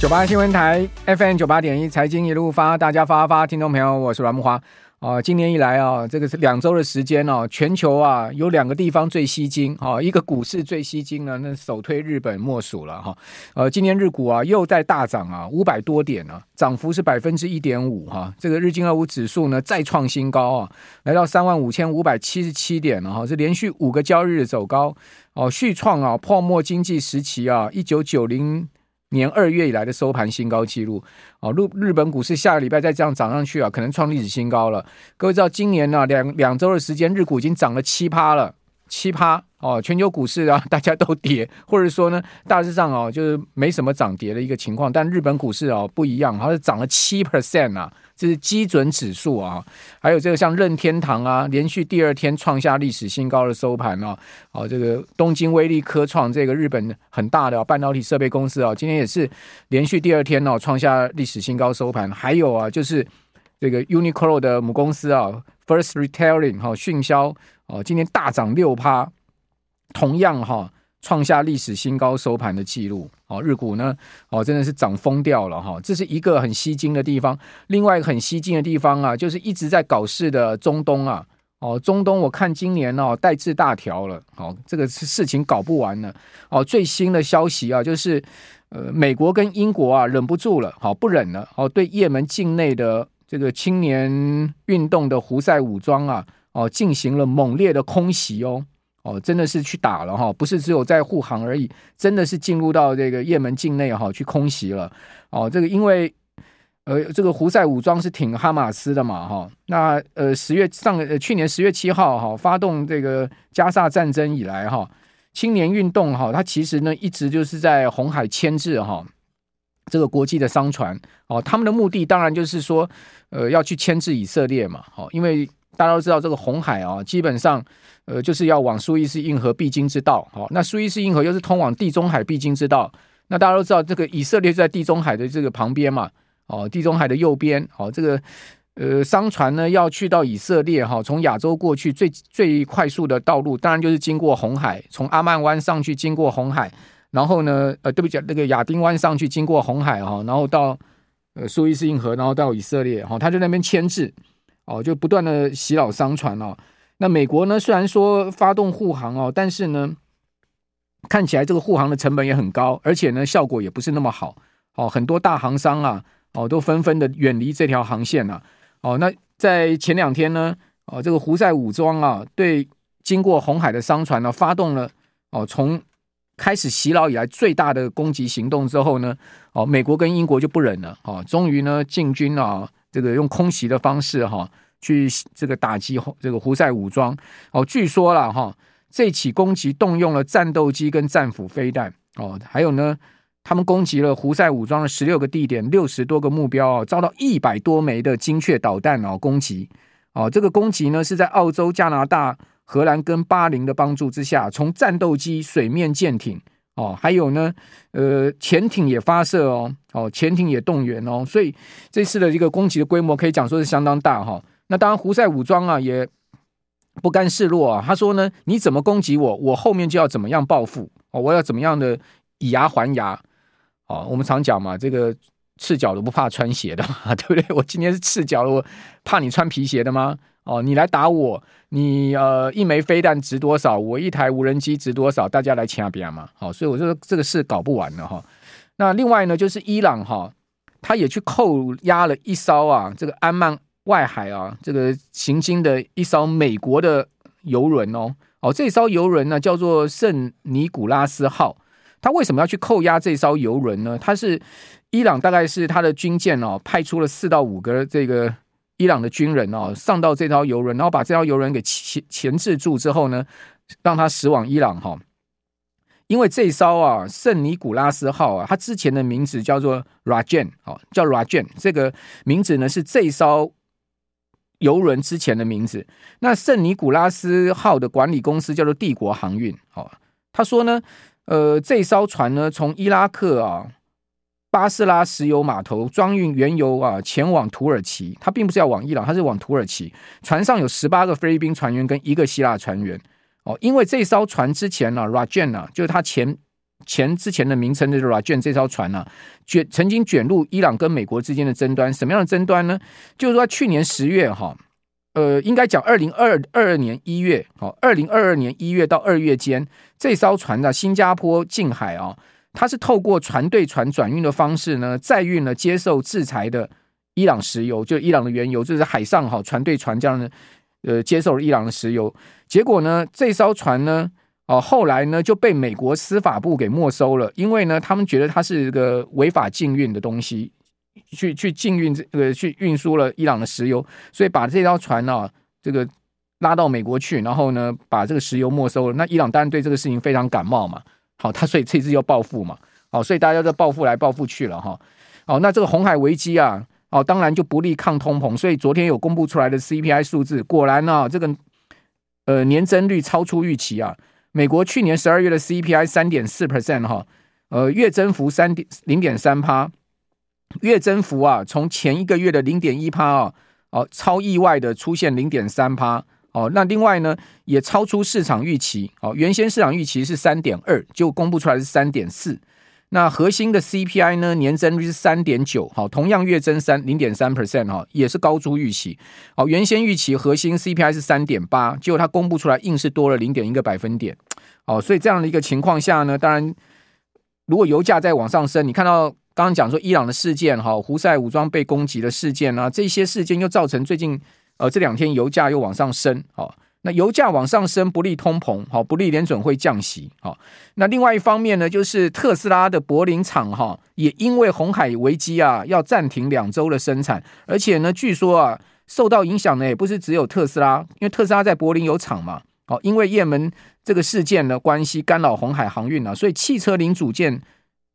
九八新闻台 FM 九八点一财经一路发，大家发发，听众朋友，我是阮木华。啊、今年以来啊，这个是两周的时间哦，全球啊有两个地方最吸睛哈、一个股市最吸睛呢，那首推日本莫属了哈。呃，今年日股啊又在大涨啊，五百多点呢、啊，涨幅是百分之一点五哈。这个日经二五指数呢再创新高啊，来到三万五千五百七十七点了哈，是连续五个交易日走高哦，续创啊泡沫经济时期啊一九九零。年二月以来的收盘新高记录，哦，日日本股市下个礼拜再这样涨上去啊，可能创历史新高了。各位知道，今年呢、两两周的时间，日股已经涨了七趴了，七趴哦，全球股市啊大家都跌，或者说呢大致上哦就是没什么涨跌的一个情况，但日本股市哦不一样，它是涨了七 percent 啊。这是基准指数啊，还有这个像任天堂啊，连续第二天创下历史新高的收盘啊，哦，这个东京威力科创这个日本很大的半导体设备公司啊，今天也是连续第二天哦创下历史新高收盘。还有啊，就是这个 Uniqlo 的母公司啊，First Retailing 哈迅销哦，今天大涨六趴，同样哈。创下历史新高收盘的记录，哦，日股呢，哦，真的是涨疯掉了哈，这是一个很吸睛的地方。另外一个很吸睛的地方啊，就是一直在搞事的中东啊，哦，中东我看今年哦，代志大条了，哦，这个事情搞不完了，哦，最新的消息啊，就是呃，美国跟英国啊，忍不住了，好不忍了，哦，对也门境内的这个青年运动的胡塞武装啊，哦，进行了猛烈的空袭哦。哦，真的是去打了哈，不是只有在护航而已，真的是进入到这个也门境内哈，去空袭了。哦，这个因为呃，这个胡塞武装是挺哈马斯的嘛哈，那呃十月上呃去年十月七号哈发动这个加萨战争以来哈，青年运动哈，它其实呢一直就是在红海牵制哈这个国际的商船哦，他们的目的当然就是说呃要去牵制以色列嘛，好，因为大家都知道这个红海啊，基本上。呃，就是要往苏伊士运河必经之道，好，那苏伊士运河又是通往地中海必经之道。那大家都知道，这个以色列在地中海的这个旁边嘛，哦，地中海的右边，好，这个呃商船呢要去到以色列哈，从亚洲过去最最快速的道路，当然就是经过红海，从阿曼湾上去经过红海，然后呢，呃，对不起，那个亚丁湾上去经过红海哈，然后到呃苏伊士运河，然后到以色列哈，他在那边牵制，哦，就不断的袭扰商船哦。那美国呢？虽然说发动护航哦，但是呢，看起来这个护航的成本也很高，而且呢，效果也不是那么好。哦，很多大航商啊，哦，都纷纷的远离这条航线了。哦，那在前两天呢，哦，这个胡塞武装啊，对经过红海的商船呢，发动了哦，从开始袭扰以来最大的攻击行动之后呢，哦，美国跟英国就不忍了，哦，终于呢进军啊，这个用空袭的方式哈。去这个打击这个胡塞武装哦，据说了哈，这起攻击动用了战斗机跟战斧飞弹哦，还有呢，他们攻击了胡塞武装的十六个地点，六十多个目标哦，遭到一百多枚的精确导弹哦攻击哦，这个攻击呢是在澳洲、加拿大、荷兰跟巴林的帮助之下，从战斗机、水面舰艇哦，还有呢，呃，潜艇也发射哦，哦，潜艇也动员哦，所以这次的这个攻击的规模可以讲说是相当大哈。那当然，胡塞武装啊也不甘示弱啊。他说呢：“你怎么攻击我，我后面就要怎么样报复哦，我要怎么样的以牙还牙哦。”我们常讲嘛，这个赤脚的不怕穿鞋的嘛，对不对？我今天是赤脚的，我怕你穿皮鞋的吗？哦，你来打我，你呃一枚飞弹值多少？我一台无人机值多少？大家来掐边嘛。好，所以我说这个事搞不完了哈。那另外呢，就是伊朗哈，他也去扣押了一艘啊，这个安曼。外海啊，这个行经的一艘美国的游轮哦，哦，这艘游轮呢叫做圣尼古拉斯号。他为什么要去扣押这艘游轮呢？他是伊朗大概是他的军舰哦，派出了四到五个这个伊朗的军人哦，上到这艘游轮，然后把这艘游轮给钳钳制住之后呢，让他驶往伊朗哈。因为这艘啊圣尼古拉斯号啊，它之前的名字叫做 Rajan 哦，叫 Rajan，这个名字呢是这艘游轮之前的名字。那圣尼古拉斯号的管理公司叫做帝国航运哦，他说呢。呃，这艘船呢，从伊拉克啊巴士拉石油码头装运原油啊，前往土耳其。它并不是要往伊朗，它是往土耳其。船上有十八个菲律宾船员跟一个希腊船员。哦，因为这艘船之前呢、啊，Rajan 啊，就是它前前之前的名称就是 Rajan 这艘船呢、啊，卷曾经卷入伊朗跟美国之间的争端。什么样的争端呢？就是说去年十月哈。呃，应该讲二零二二年一月，好，二零二二年一月到二月间，这艘船的新加坡近海啊，它是透过船对船转运的方式呢，载运了接受制裁的伊朗石油，就伊朗的原油，就是海上哈船对船这样的，呃，接受了伊朗的石油。结果呢，这艘船呢，哦，后来呢就被美国司法部给没收了，因为呢，他们觉得它是一个违法禁运的东西。去去禁运这个去运输了伊朗的石油，所以把这条船呢、啊，这个拉到美国去，然后呢，把这个石油没收了。那伊朗当然对这个事情非常感冒嘛，好，他所以这次又报复嘛，好，所以大家都报复来报复去了哈。好，那这个红海危机啊，哦，当然就不利抗通膨，所以昨天有公布出来的 CPI 数字，果然呢、啊，这个呃年增率超出预期啊。美国去年十二月的 CPI 三点四 percent 哈，呃，月增幅三点零点三趴。月增幅啊，从前一个月的零点一趴啊，哦，超意外的出现零点三趴哦。那另外呢，也超出市场预期哦。原先市场预期是三点二，就公布出来是三点四。那核心的 CPI 呢，年增率是三点九，好，同样月增三零点三 percent 哈，也是高出预期。哦，原先预期核心 CPI 是三点八，结果它公布出来硬是多了零点一个百分点。哦，所以这样的一个情况下呢，当然如果油价再往上升，你看到。刚刚讲说伊朗的事件哈，胡塞武装被攻击的事件啊，这些事件又造成最近呃这两天油价又往上升，好，那油价往上升不利通膨，好，不利联准会降息，好，那另外一方面呢，就是特斯拉的柏林厂哈，也因为红海危机啊，要暂停两周的生产，而且呢，据说啊，受到影响的也不是只有特斯拉，因为特斯拉在柏林有厂嘛，好，因为也门这个事件的关系干扰红海航运啊，所以汽车零组件。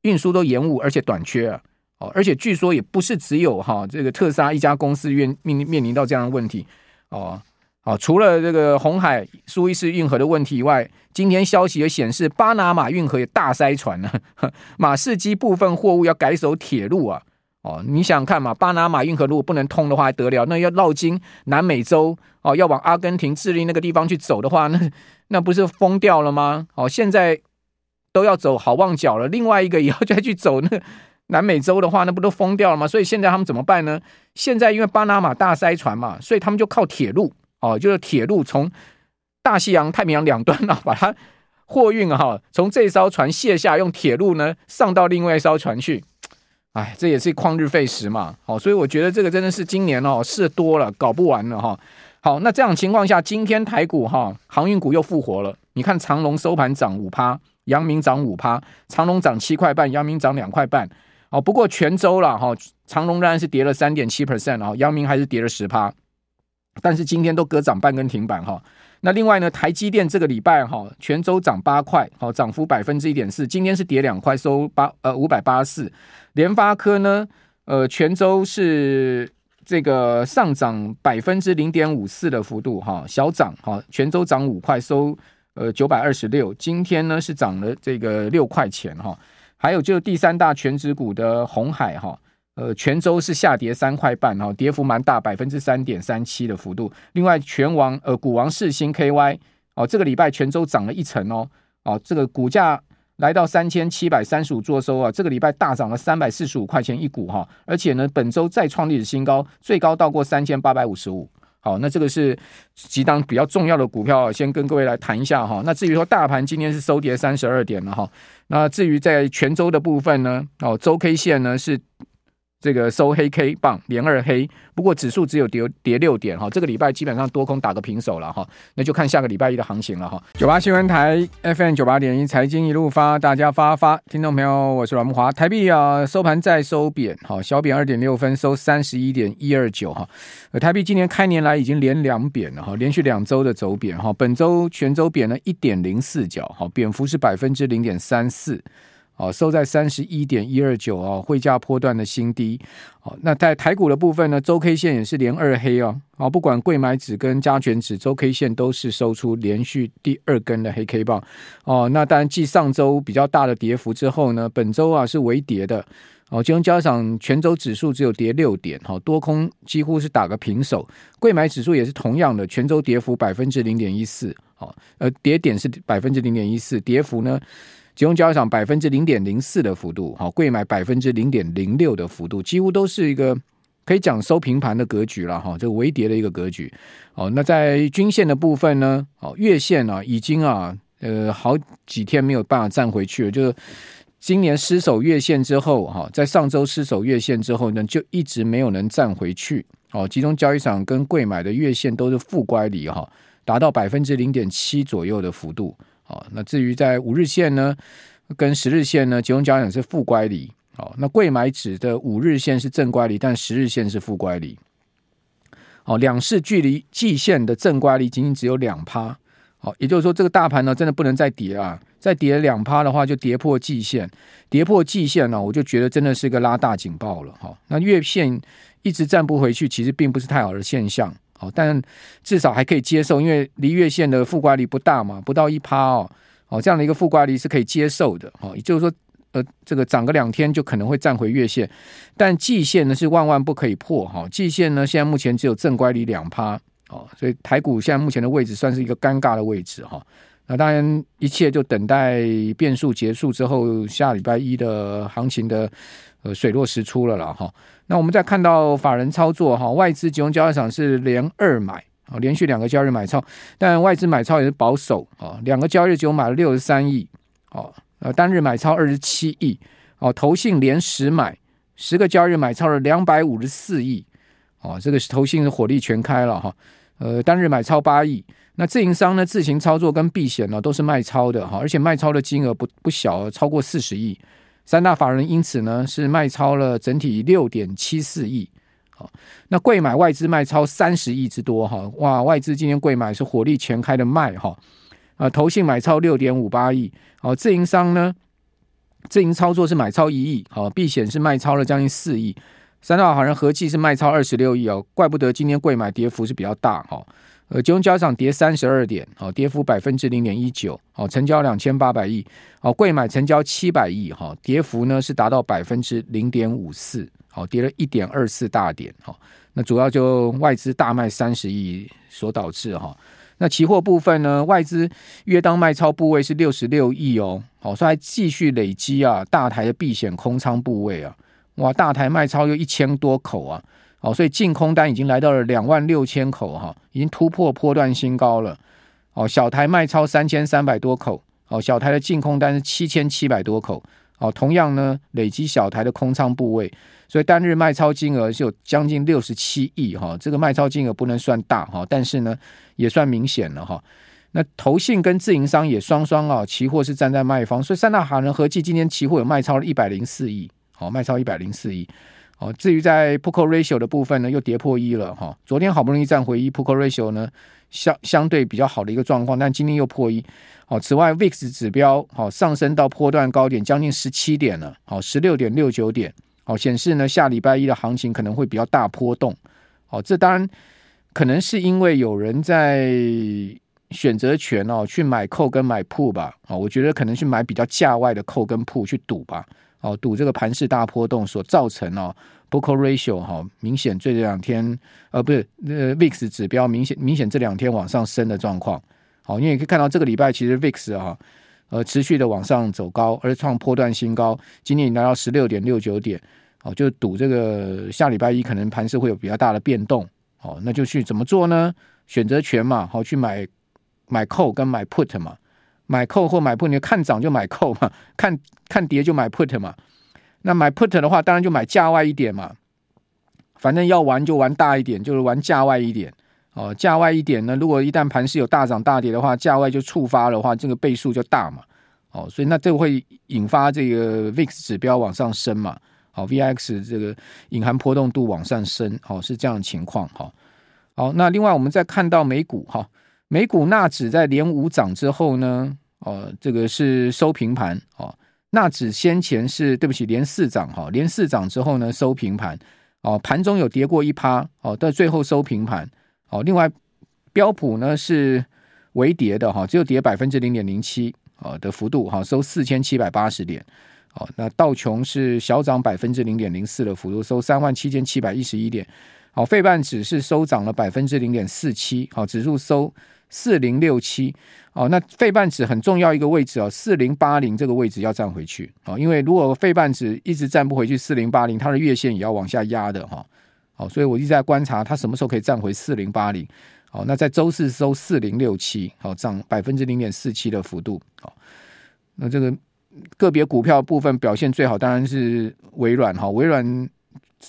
运输都延误，而且短缺啊！哦，而且据说也不是只有哈这个特斯拉一家公司面面面临到这样的问题哦。好，除了这个红海苏伊士运河的问题以外，今天消息也显示，巴拿马运河也大塞船了，马士基部分货物要改走铁路啊！哦，你想想看嘛，巴拿马运河如果不能通的话还得了？那要绕经南美洲哦，要往阿根廷、智利那个地方去走的话，那那不是疯掉了吗？哦，现在。都要走好望角了，另外一个也要再去走那南美洲的话，那不都疯掉了吗？所以现在他们怎么办呢？现在因为巴拿马大塞船嘛，所以他们就靠铁路哦，就是铁路从大西洋、太平洋两端啊，把它货运哈，从这艘船卸下，用铁路呢上到另外一艘船去。哎，这也是旷日费时嘛。好，所以我觉得这个真的是今年哦事多了，搞不完了哈。好，那这样情况下，今天台股哈航运股又复活了。你看长荣收盘涨五趴。阳明涨五趴，长荣涨七块半，阳明涨两块半。哦，不过全州了哈，长隆仍然是跌了三点七 percent 啊，阳明还是跌了十趴。但是今天都各涨半根停板哈。那另外呢，台积电这个礼拜哈，全州涨八块，好，涨幅百分之一点四。今天是跌两块，收八呃五百八十四。联发科呢，呃，全州是这个上涨百分之零点五四的幅度哈，小涨哈，泉州涨五块，收。呃，九百二十六，今天呢是涨了这个六块钱哈，还有就是第三大权值股的红海哈，呃，全州是下跌三块半哈，跌幅蛮大，百分之三点三七的幅度。另外，全王呃股王世星 KY 哦，这个礼拜全周涨了一成哦，哦，这个股价来到三千七百三十五做收啊，这个礼拜大涨了三百四十五块钱一股哈，而且呢，本周再创历史新高，最高到过三千八百五十五。好，那这个是几档比较重要的股票，先跟各位来谈一下哈。那至于说大盘今天是收跌三十二点了哈。那至于在泉州的部分呢，哦，周 K 线呢是这个收黑 K 棒连二黑，不过指数只有跌跌六点哈，这个礼拜基本上多空打个平手了哈，那就看下个礼拜一的行情了哈。九八新闻台 FM 九八点一财经一路发，大家发发，听众朋友，我是阮木华。台币啊收盘再收贬，好小贬二点六分，收三十一点一二九哈。台币今年开年来已经连两贬了哈，连续两周的走贬哈，本周全周贬了一点零四角，好贬幅是百分之零点三四。哦，收在三十一点一二九哦，汇价波段的新低。哦，那在台股的部分呢，周 K 线也是连二黑哦。哦，不管柜买指跟加权指，周 K 线都是收出连续第二根的黑 K 棒。哦，那当然继上周比较大的跌幅之后呢，本周啊是微跌的。哦，金融交易场全周指数只有跌六点，哈，多空几乎是打个平手。柜买指数也是同样的，全周跌幅百分之零点一四。哦，呃，跌点是百分之零点一四，跌幅呢？集中交易场百分之零点零四的幅度，好，柜买百分之零点零六的幅度，几乎都是一个可以讲收平盘的格局了哈，这微跌的一个格局。哦，那在均线的部分呢，哦，月线啊，已经啊，呃，好几天没有办法站回去了，就是今年失守月线之后，哈，在上周失守月线之后呢，就一直没有能站回去。哦，集中交易场跟贵买的月线都是负乖离哈，达到百分之零点七左右的幅度。好，那至于在五日线呢，跟十日线呢，集中交易是负乖离。哦，那贵买指的五日线是正乖离，但十日线是负乖离。哦，两市距离季线的正乖离仅仅只有两趴。好，也就是说，这个大盘呢，真的不能再跌啊！再跌两趴的话，就跌破季线，跌破季线呢，我就觉得真的是一个拉大警报了。好，那月线一直站不回去，其实并不是太好的现象。好，但至少还可以接受，因为离月线的负乖离不大嘛，不到一趴哦。哦，这样的一个负乖离是可以接受的。哦，也就是说，呃，这个涨个两天就可能会站回月线，但季线呢是万万不可以破。哈，季线呢现在目前只有正乖离两趴。哦，所以台股现在目前的位置算是一个尴尬的位置。哈，那当然一切就等待变数结束之后，下礼拜一的行情的呃水落石出了了。哈。那我们再看到法人操作哈，外资集中交易场是连二买啊，连续两个交易日买超，但外资买超也是保守啊，两个交易日就买了六十三亿哦，呃单日买超二十七亿哦，投信连十买十个交易日买超了两百五十四亿哦，这个投信是火力全开了哈，呃单日买超八亿，那自营商呢自行操作跟避险呢都是卖超的哈，而且卖超的金额不不小，超过四十亿。三大法人因此呢是卖超了整体六点七四亿，好，那贵买外资卖超三十亿之多哈，哇，外资今天贵买是火力全开的卖哈，啊，投信买超六点五八亿，好，自营商呢自营操作是买超一亿，好，避险是卖超了将近四亿，三大法人合计是卖超二十六亿哦，怪不得今天贵买跌幅是比较大哈。呃，金融交易场跌三十二点，好，跌幅百分之零点一九，好，成交两千八百亿，好，贵买成交七百亿，哈，跌幅呢是达到百分之零点五四，好，跌了一点二四大点，哈，那主要就外资大卖三十亿所导致，哈，那期货部分呢，外资约当卖超部位是六十六亿哦，好，所以还继续累积啊，大台的避险空仓部位啊，哇，大台卖超有一千多口啊。哦，所以净空单已经来到了两万六千口哈，已经突破波段新高了。哦，小台卖超三千三百多口，哦，小台的净空单是七千七百多口。哦，同样呢，累积小台的空仓部位，所以单日卖超金额是有将近六十七亿哈。这个卖超金额不能算大哈，但是呢，也算明显了哈。那投信跟自营商也双双啊，期货是站在卖方，所以三大行人合计今天期货有卖超了一百零四亿，好，卖超一百零四亿。哦，至于在 Put Call Ratio 的部分呢，又跌破一了哈。昨天好不容易站回一，Put Call Ratio 呢相相对比较好的一个状况，但今天又破一。好，此外 VIX 指标好上升到波段高点将近十七点了，好十六点六九点，好显示呢下礼拜一的行情可能会比较大波动。好，这当然可能是因为有人在选择权哦去买扣跟买铺吧。好，我觉得可能去买比较价外的扣跟铺去赌吧。哦，赌这个盘势大波动所造成哦，Put Call Ratio 哈、哦，明显这两天呃不是呃 VIX 指标明显明显这两天往上升的状况，好、哦，因为可以看到这个礼拜其实 VIX 啊呃持续的往上走高，而创波段新高，今天已经来到十六点六九点，哦，就赌这个下礼拜一可能盘势会有比较大的变动，哦，那就去怎么做呢？选择权嘛，好、去买买 Call 跟买 Put 嘛。买 call 或买 put，你看涨就买 call 嘛，看看跌就买 put 嘛。那买 put 的话，当然就买价外一点嘛，反正要玩就玩大一点，就是玩价外一点哦。价外一点呢，如果一旦盘势有大涨大跌的话，价外就触发的话，这个倍数就大嘛。哦，所以那这个会引发这个 VIX 指标往上升嘛。好，VIX 这个隐含波动度往上升，好，是这样的情况。好，好，那另外我们再看到美股哈，美股纳指在连五涨之后呢，哦，这个是收平盘。哦，纳指先前是对不起连四涨哈，连四涨之后呢收平盘。哦，盘中有跌过一趴，哦，但最后收平盘。哦，另外标普呢是微跌的哈，只有跌百分之零点零七啊的幅度哈，收四千七百八十点。哦，那道琼是小涨百分之零点零四的幅度，收三万七千七百一十一点。好，费半指是收涨了百分之零点四七，好，指数收四零六七。哦，那费半指很重要一个位置哦，四零八零这个位置要站回去。哦，因为如果费半指一直站不回去四零八零，它的月线也要往下压的哈。好，所以我一直在观察它什么时候可以站回四零八零。好，那在周四收四零六七，好，涨百分之零点四七的幅度。好，那这个。个别股票部分表现最好，当然是微软哈。微软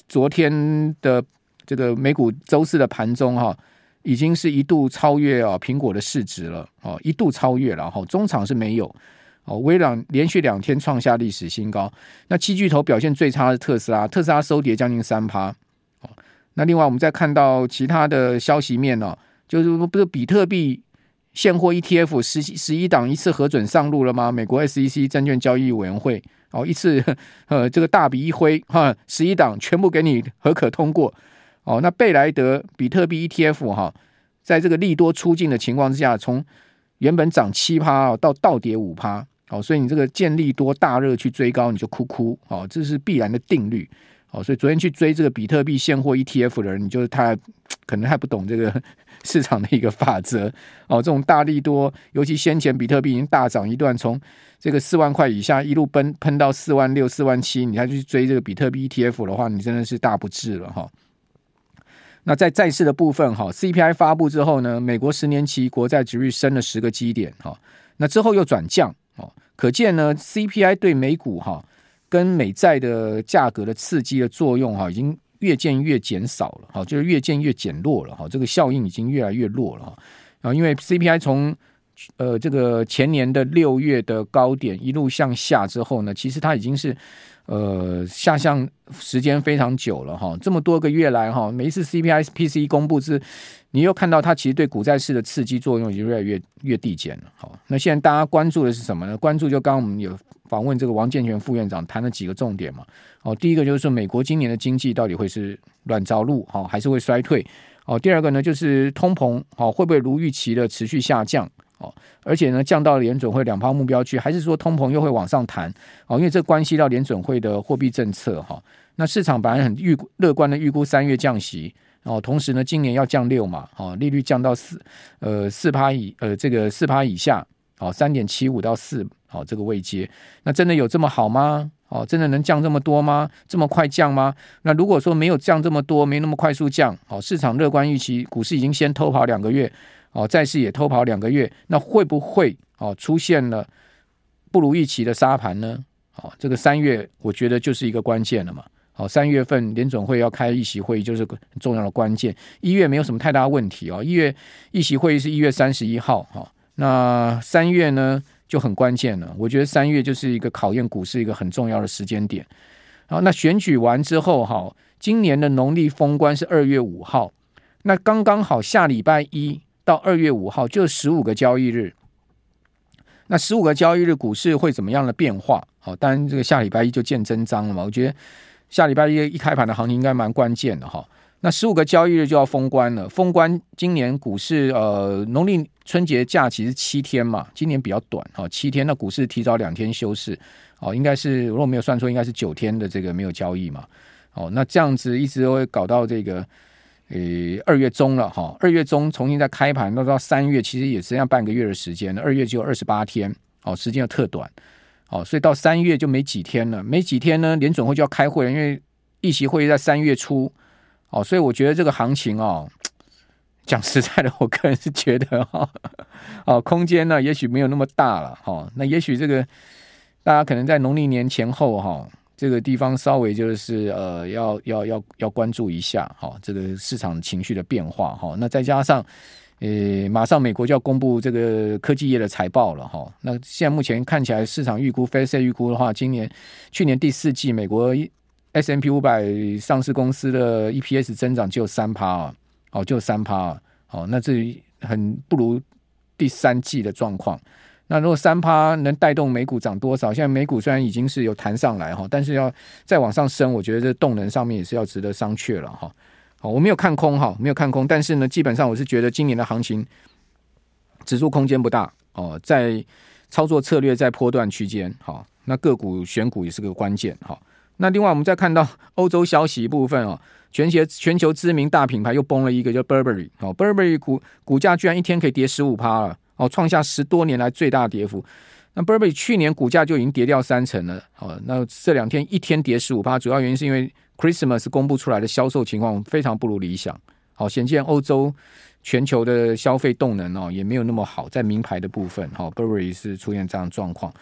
昨天的这个美股周四的盘中哈，已经是一度超越啊苹果的市值了哦，一度超越了哈。中场是没有哦，微软连续两天创下历史新高。那七巨头表现最差的特斯拉，特斯拉收跌将近三趴。哦那另外我们再看到其他的消息面呢，就是不是比特币。现货 ETF 十十一档一次核准上路了吗？美国 SEC 证券交易委员会哦，一次呃这个大笔一挥哈，十一档全部给你核可通过哦。那贝莱德比特币 ETF 哈，在这个利多出尽的情况之下，从原本涨七趴到倒跌五趴哦，所以你这个见利多大热去追高你就哭哭哦，这是必然的定律哦。所以昨天去追这个比特币现货 ETF 的人，你就是他可能还不懂这个。市场的一个法则哦，这种大利多，尤其先前比特币已经大涨一段，从这个四万块以下一路奔喷到四万六、四万七，你再去追这个比特币 ETF 的话，你真的是大不智了哈。那在债市的部分哈，CPI 发布之后呢，美国十年期国债值率升了十个基点哈，那之后又转降哦，可见呢，CPI 对美股哈跟美债的价格的刺激的作用哈已经。越渐越减少了，哈，就是越渐越减弱了，哈，这个效应已经越来越弱了，哈，啊，因为 CPI 从呃这个前年的六月的高点一路向下之后呢，其实它已经是呃下降时间非常久了，哈，这么多个月来，哈，每一次 CPI PC 公布是，你又看到它其实对股债市的刺激作用已经越来越越递减了，好，那现在大家关注的是什么呢？关注就刚刚我们有。访问这个王健全副院长谈了几个重点嘛？哦，第一个就是说美国今年的经济到底会是软着陆，哈，还是会衰退？哦，第二个呢就是通膨，哦，会不会如预期的持续下降？哦，而且呢降到联准会两趴目标区，还是说通膨又会往上弹？哦，因为这关系到联准会的货币政策，哈。那市场本来很预乐观的预估三月降息，哦，同时呢今年要降六嘛，哦，利率降到四呃四趴以呃这个四趴以下，哦，三点七五到四。哦，这个位阶，那真的有这么好吗？哦，真的能降这么多吗？这么快降吗？那如果说没有降这么多，没那么快速降，哦，市场乐观预期，股市已经先偷跑两个月，哦，债市也偷跑两个月，那会不会哦出现了不如预期的杀盘呢？好，这个三月我觉得就是一个关键了嘛。好，三月份联准会要开议席会议，就是个很重要的关键。一月没有什么太大问题哦，一月议席会议是一月三十一号，哈，那三月呢？就很关键了，我觉得三月就是一个考验股市一个很重要的时间点。好，那选举完之后，哈，今年的农历封关是二月五号，那刚刚好下礼拜一到二月五号就十五个交易日。那十五个交易日股市会怎么样的变化？好，当然这个下礼拜一就见真章了嘛。我觉得下礼拜一一开盘的行情应该蛮关键的哈。那十五个交易日就要封关了，封关今年股市呃农历春节假期是七天嘛，今年比较短哈，七天，那股市提早两天休市，哦，应该是如果没有算错，应该是九天的这个没有交易嘛，哦，那这样子一直会搞到这个诶二月中了哈，二月中重新再开盘，那到三月其实也剩下半个月的时间了，二月只有二十八天，哦，时间又特短，哦，所以到三月就没几天了，没几天呢，联准会就要开会了，因为议席会议在三月初。哦，所以我觉得这个行情哦，讲实在的，我个人是觉得哈，哦，空间呢也许没有那么大了哈。那也许这个大家可能在农历年前后哈，这个地方稍微就是呃，要要要要关注一下哈，这个市场情绪的变化哈。那再加上呃，马上美国就要公布这个科技业的财报了哈。那现在目前看起来，市场预估 f a c e 预估的话，今年去年第四季美国 S M P 五百上市公司的 EPS 增长只有三趴啊，哦，就三趴啊，哦，那这很不如第三季的状况。那如果三趴能带动美股涨多少？现在美股虽然已经是有弹上来哈，但是要再往上升，我觉得这动能上面也是要值得商榷了哈。好，我没有看空哈，没有看空，但是呢，基本上我是觉得今年的行情指数空间不大哦，在操作策略在波段区间哈，那个股选股也是个关键哈。那另外我们再看到欧洲消息一部分哦，全球全球知名大品牌又崩了一个叫 Burberry 哦，Burberry 股股价居然一天可以跌十五趴了。哦，创下十多年来最大跌幅。那 Burberry 去年股价就已经跌掉三成了。哦，那这两天一天跌十五%，主要原因是因为 Christmas 公布出来的销售情况非常不如理想。好，显见欧洲全球的消费动能哦也没有那么好，在名牌的部分，哈，Burberry 是出现这样状况。